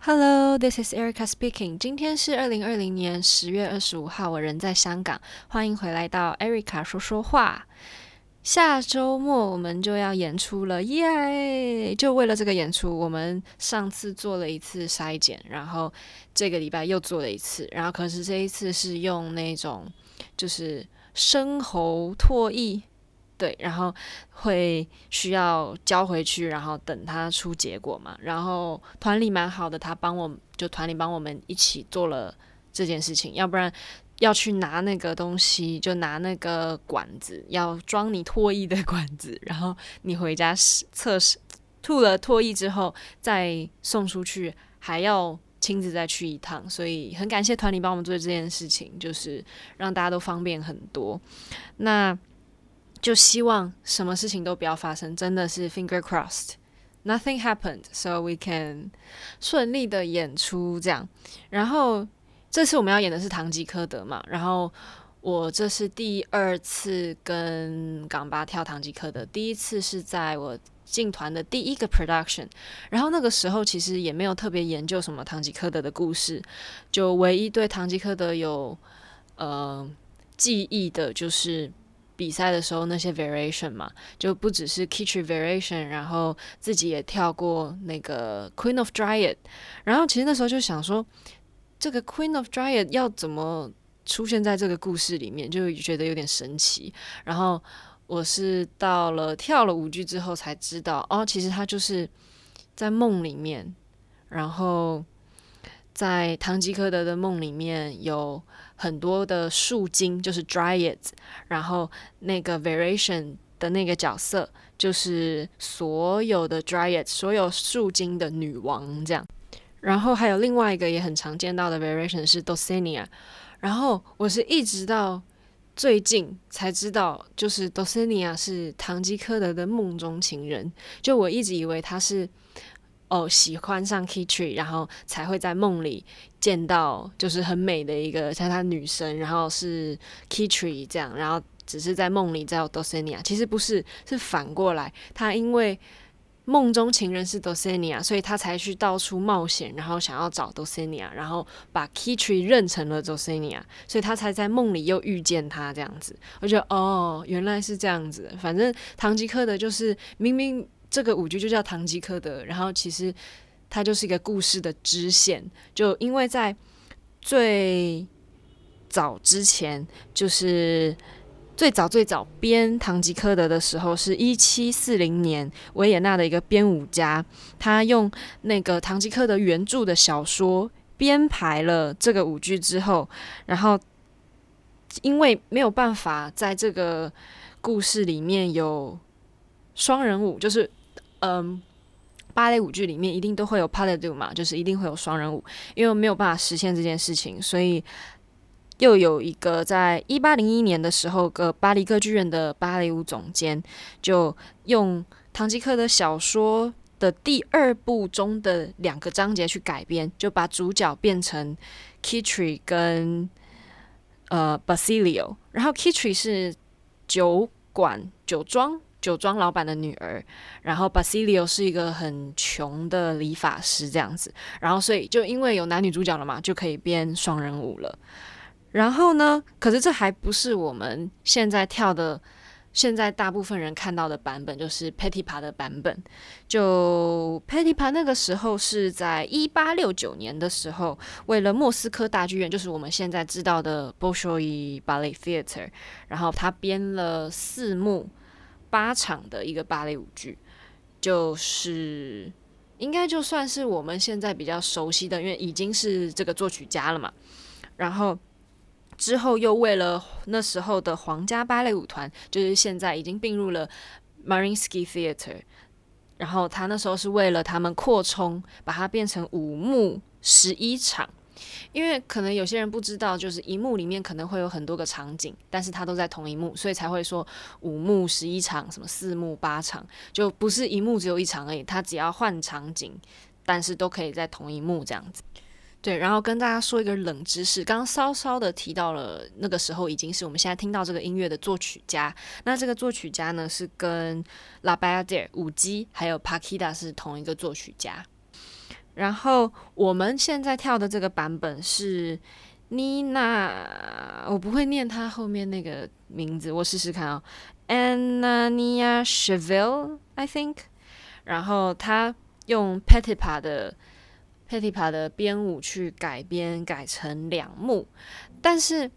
Hello, this is Erica speaking. 今天是二零二零年十月二十五号，我人在香港，欢迎回来到 Erica 说说话。下周末我们就要演出了，耶！就为了这个演出，我们上次做了一次筛检，然后这个礼拜又做了一次，然后可是这一次是用那种就是生喉唾液。对，然后会需要交回去，然后等他出结果嘛。然后团里蛮好的，他帮我就团里帮我们一起做了这件事情。要不然要去拿那个东西，就拿那个管子，要装你唾液的 管子。然后你回家试测试吐了唾液之后，再送出去，还要亲自再去一趟。所以很感谢团里帮我们做这件事情，就是让大家都方便很多。那。就希望什么事情都不要发生，真的是 finger crossed，nothing happened，so we can 顺利的演出这样。然后这次我们要演的是《唐吉诃德》嘛，然后我这是第二次跟港巴跳《唐吉诃德》，第一次是在我进团的第一个 production，然后那个时候其实也没有特别研究什么《唐吉诃德》的故事，就唯一对《唐吉诃德》有呃记忆的就是。比赛的时候那些 variation 嘛，就不只是 Kitri variation，然后自己也跳过那个 Queen of Dryad，然后其实那时候就想说，这个 Queen of Dryad 要怎么出现在这个故事里面，就觉得有点神奇。然后我是到了跳了舞剧之后才知道，哦，其实他就是在梦里面，然后在唐吉诃德的梦里面有。很多的树精就是 dryads，然后那个 variation 的那个角色就是所有的 dryads，所有树精的女王这样。然后还有另外一个也很常见到的 variation 是 Dosenia，然后我是一直到最近才知道，就是 Dosenia 是唐吉诃德的梦中情人，就我一直以为他是。哦，喜欢上 Kitri，然后才会在梦里见到，就是很美的一个像她女神，然后是 Kitri 这样，然后只是在梦里叫 Dulcinea，其实不是，是反过来，他因为梦中情人是 Dulcinea，所以他才去到处冒险，然后想要找 Dulcinea，然后把 Kitri 认成了 Dulcinea，所以他才在梦里又遇见他这样子。我觉得哦，原来是这样子，反正唐吉诃德就是明明。这个舞剧就叫《唐吉诃德》，然后其实它就是一个故事的支线。就因为在最早之前，就是最早最早编《唐吉诃德》的时候，是一七四零年，维也纳的一个编舞家，他用那个《唐吉诃德》原著的小说编排了这个舞剧之后，然后因为没有办法在这个故事里面有双人舞，就是。嗯，芭蕾舞剧里面一定都会有 pas de deux 嘛，就是一定会有双人舞，因为没有办法实现这件事情，所以又有一个在一八零一年的时候，个巴黎歌剧院的芭蕾舞总监就用《唐吉诃德》小说的第二部中的两个章节去改编，就把主角变成 Kitri 跟呃 Basilio，然后 Kitri 是酒馆酒庄。酒庄老板的女儿，然后 Basilio 是一个很穷的理发师，这样子，然后所以就因为有男女主角了嘛，就可以编双人舞了。然后呢，可是这还不是我们现在跳的，现在大部分人看到的版本，就是 Petipa 的版本。就 Petipa 那个时候是在一八六九年的时候，为了莫斯科大剧院，就是我们现在知道的 Bolshoi Ballet Theatre，然后他编了四幕。八场的一个芭蕾舞剧，就是应该就算是我们现在比较熟悉的，因为已经是这个作曲家了嘛。然后之后又为了那时候的皇家芭蕾舞团，就是现在已经并入了 Marinsky Theatre，然后他那时候是为了他们扩充，把它变成五幕十一场。因为可能有些人不知道，就是一幕里面可能会有很多个场景，但是它都在同一幕，所以才会说五幕十一场，什么四幕八场，就不是一幕只有一场而已。它只要换场景，但是都可以在同一幕这样子。对，然后跟大家说一个冷知识，刚刚稍稍的提到了，那个时候已经是我们现在听到这个音乐的作曲家。那这个作曲家呢，是跟 La Bayadère 舞姬还有 Paquita 是同一个作曲家。然后我们现在跳的这个版本是 Nina，我不会念她后面那个名字，我试试看啊、哦、Anania Chevelle，I think。然后她用 Petipa 的 Petipa 的编舞去改编，改成两幕，但是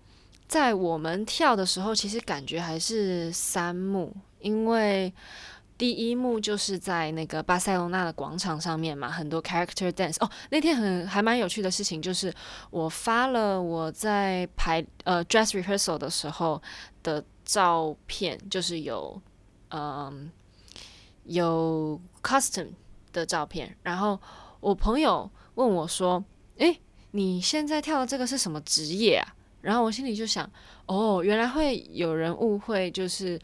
在我们跳的时候，其实感觉还是三幕，因为。第一幕就是在那个巴塞罗那的广场上面嘛，很多 character dance。哦，那天很还蛮有趣的事情，就是我发了我在排呃 dress rehearsal 的时候的照片，就是有嗯、有 costume 的照片。然后我朋友问我说：“诶，你现在跳的这个是什么职业啊？”然后我心里就想：“哦，原来会有人误会，就是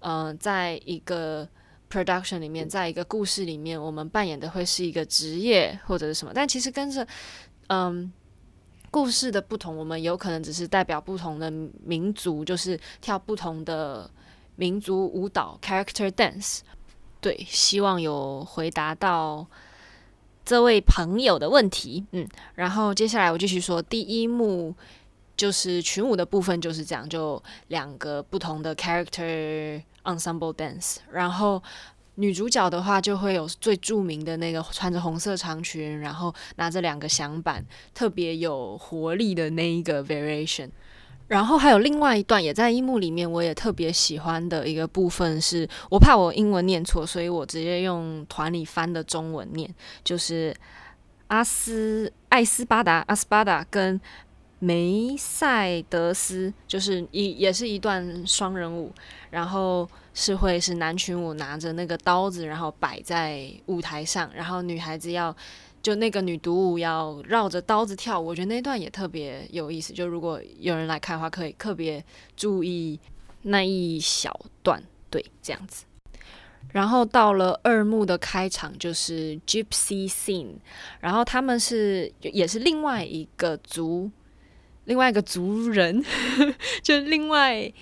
嗯、在一个。” Production 里面，在一个故事里面，我们扮演的会是一个职业或者是什么，但其实跟着嗯故事的不同，我们有可能只是代表不同的民族，就是跳不同的民族舞蹈 character dance。对，希望有回答到这位朋友的问题。嗯，然后接下来我继续说，第一幕就是群舞的部分就是这样，就两个不同的 character。Ensemble dance，然后女主角的话就会有最著名的那个穿着红色长裙，然后拿着两个响板，特别有活力的那一个 variation。然后还有另外一段也在一幕里面，我也特别喜欢的一个部分是，我怕我英文念错，所以我直接用团里翻的中文念，就是阿斯艾斯巴达阿斯巴达跟梅赛德斯，就是一也是一段双人舞。然后是会是男群舞拿着那个刀子，然后摆在舞台上，然后女孩子要就那个女独舞要绕着刀子跳。我觉得那段也特别有意思。就如果有人来看的话，可以特别注意那一小段，对，这样子。然后到了二幕的开场就是 Gypsy Scene，然后他们是也是另外一个族，另外一个族人，就另外。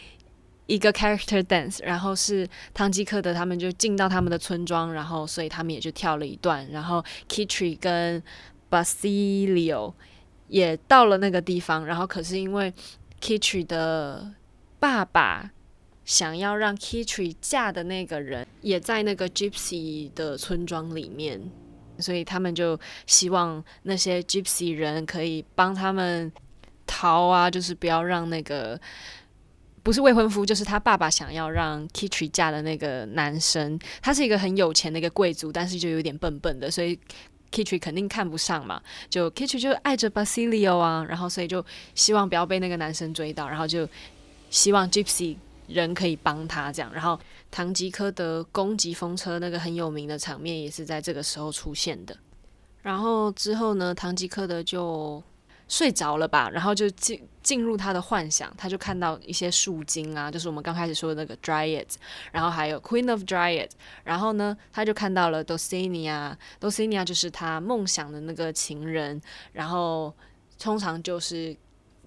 一个 character dance，然后是汤吉克德他们就进到他们的村庄，然后所以他们也就跳了一段，然后 Kitri 跟 Basilio 也到了那个地方，然后可是因为 Kitri 的爸爸想要让 Kitri 嫁的那个人也在那个 Gypsy 的村庄里面，所以他们就希望那些 Gypsy 人可以帮他们逃啊，就是不要让那个。不是未婚夫，就是他爸爸想要让 Kitri 嫁的那个男生。他是一个很有钱的一个贵族，但是就有点笨笨的，所以 Kitri 肯定看不上嘛。就 Kitri 就爱着 Basilio 啊，然后所以就希望不要被那个男生追到，然后就希望 Gypsy 人可以帮他这样。然后唐吉诃德攻击风车那个很有名的场面也是在这个时候出现的。然后之后呢，唐吉诃德就。睡着了吧，然后就进进入他的幻想，他就看到一些树精啊，就是我们刚开始说的那个 Dryad，然后还有 Queen of Dryad，然后呢，他就看到了 Dulcinea，Dulcinea 就是他梦想的那个情人，然后通常就是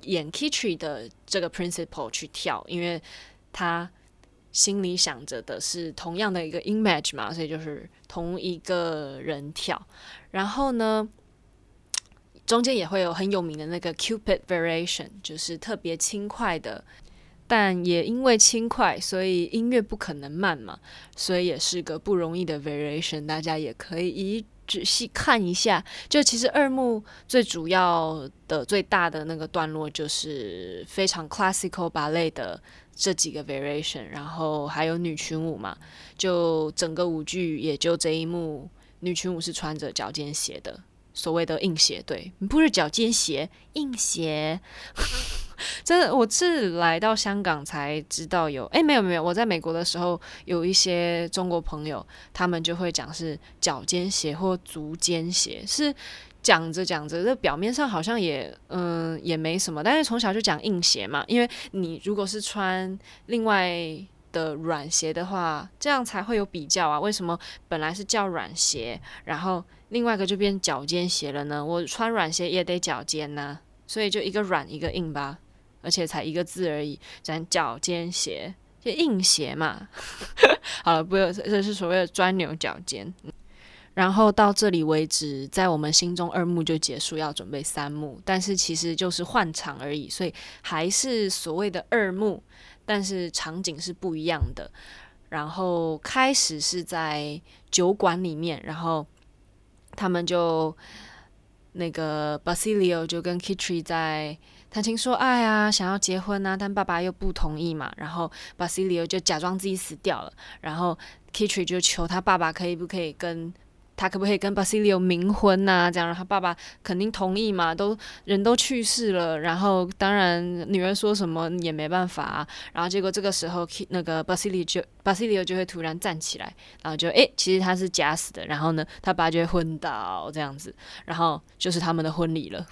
演 Kitri 的这个 principal 去跳，因为他心里想着的是同样的一个 image 嘛，所以就是同一个人跳，然后呢。中间也会有很有名的那个 Cupid Variation，就是特别轻快的，但也因为轻快，所以音乐不可能慢嘛，所以也是个不容易的 Variation。大家也可以仔细看一下。就其实二幕最主要的、最大的那个段落，就是非常 Classical Ballet 的这几个 Variation，然后还有女群舞嘛，就整个舞剧也就这一幕，女群舞是穿着脚尖鞋的。所谓的硬鞋，对，不是脚尖鞋，硬鞋。真的，我是来到香港才知道有，诶，没有没有，我在美国的时候有一些中国朋友，他们就会讲是脚尖鞋或足尖鞋，是讲着讲着，这表面上好像也嗯也没什么，但是从小就讲硬鞋嘛，因为你如果是穿另外的软鞋的话，这样才会有比较啊，为什么本来是叫软鞋，然后。另外一个就变脚尖鞋了呢，我穿软鞋也得脚尖呐、所以就一个软一个硬吧，而且才一个字而已，咱脚尖鞋就硬鞋嘛。好了，不要，这是所谓的钻牛角尖。然后到这里为止，在我们心中二幕就结束，要准备三幕，但是其实就是换场而已，所以还是所谓的二幕，但是场景是不一样的。然后开始是在酒馆里面，然后他们就那个 Basilio 就跟 Kitri 在谈情说爱啊，想要结婚啊，但爸爸又不同意嘛，然后 Basilio 就假装自己死掉了，然后 Kitri 就求他爸爸可以不可以跟。他可不可以跟 Basilio 冥婚呐、这样，然后他爸爸肯定同意嘛，都人都去世了，然后当然女儿说什么也没办法、啊。然后结果这个时候，那个 basili 就 Basilio 就会突然站起来，然后就诶，其实他是假死的。然后呢，他爸就会昏倒这样子，然后就是他们的婚礼了。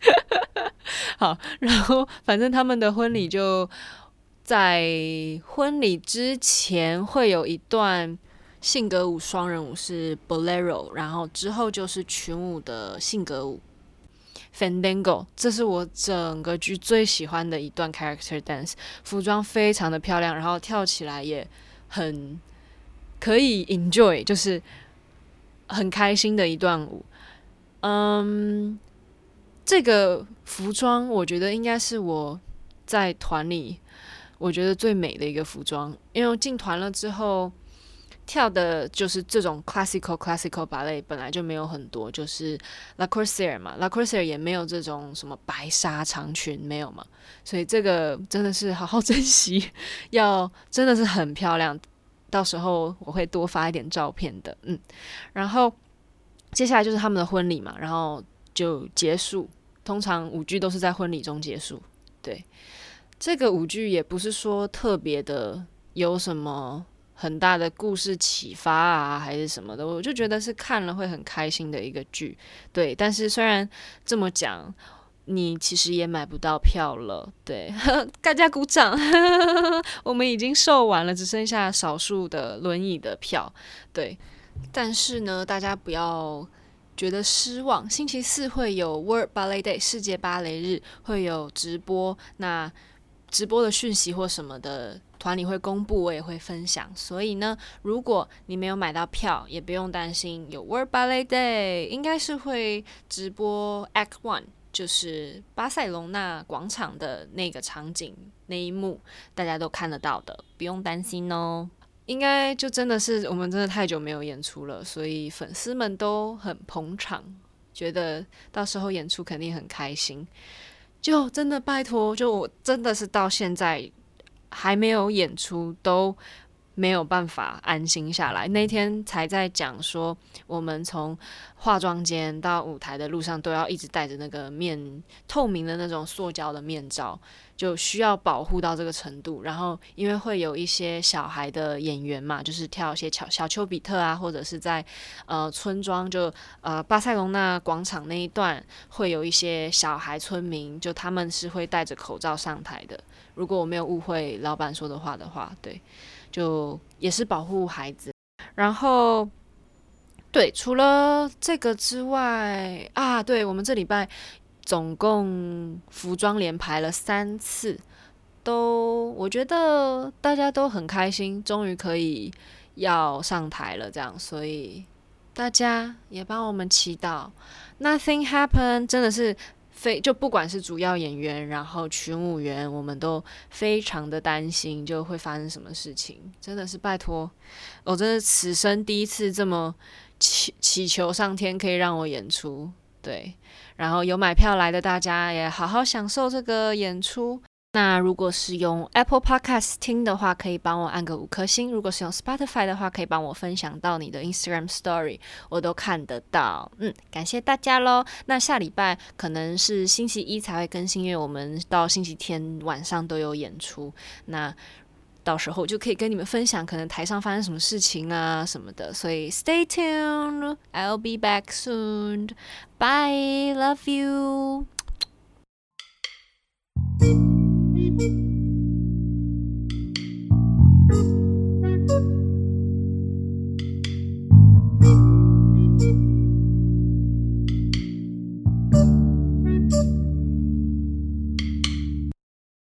好，然后反正他们的婚礼就在婚礼之前会有一段。性格舞双人舞是 Bolero，然后之后就是群舞的性格舞 Fandango，这是我整个剧最喜欢的一段 character dance，服装非常的漂亮，然后跳起来也很可以 enjoy，就是很开心的一段舞。嗯，这个服装我觉得应该是我在团里我觉得最美的一个服装，因为进团了之后。跳的就是这种 classical classical ballet 本来就没有很多，就是 La Corsaire 嘛 La Corsaire 也没有这种什么白纱长裙，没有嘛，所以这个真的是好好珍惜，要真的是很漂亮，到时候我会多发一点照片的，嗯，然后接下来就是他们的婚礼嘛，然后就结束，通常舞剧都是在婚礼中结束，对，这个舞剧也不是说特别的有什么。很大的故事启发啊，还是什么的，我就觉得是看了会很开心的一个剧。对，但是虽然这么讲，你其实也买不到票了。对，大家 鼓掌，我们已经售完了，只剩下少数的轮椅的票。对，但是呢，大家不要觉得失望。星期四会有 World Ballet Day 世界芭蕾日，会有直播。那直播的讯息或什么的，团里会公布，我也会分享。所以呢，如果你没有买到票，也不用担心。有 World Ballet Day，应该是会直播 Act One，就是巴塞隆纳广场的那个场景那一幕，大家都看得到的，不用担心哦。应该就真的是我们真的太久没有演出了，所以粉丝们都很捧场，觉得到时候演出肯定很开心。就真的拜托，就我真的是到现在还没有演出，都没有办法安心下来。那天才在讲说，我们从化妆间到舞台的路上都要一直戴着那个面透明的那种塑胶的面罩。就需要保护到这个程度，然后因为会有一些小孩的演员嘛，就是跳一些小小丘比特啊，或者是在呃村庄，就呃巴塞隆纳广场那一段会有一些小孩村民，就他们是会戴着口罩上台的。如果我没有误会老板说的话的话，对，就也是保护孩子。然后对，除了这个之外啊，对我们这礼拜。总共服装连排了三次，都我觉得大家都很开心，终于可以要上台了，这样，所以大家也帮我们祈祷。Nothing happened，真的是非就不管是主要演员，然后群舞员，我们都非常的担心就会发生什么事情，真的是拜托，我真的此生第一次这么祈祈求上天可以让我演出，对。然后有买票来的大家也好好享受这个演出。那如果是用 Apple Podcast 听的话，可以帮我按个五颗星；如果是用 Spotify 的话，可以帮我分享到你的 Instagram Story，我都看得到。嗯，感谢大家喽。那下礼拜可能是星期一才会更新，因为我们到星期天晚上都有演出。那到时候就可以跟你们分享，可能台上发生什么事情啊什么的，所以 stay tuned，I'll be back soon，bye，love you。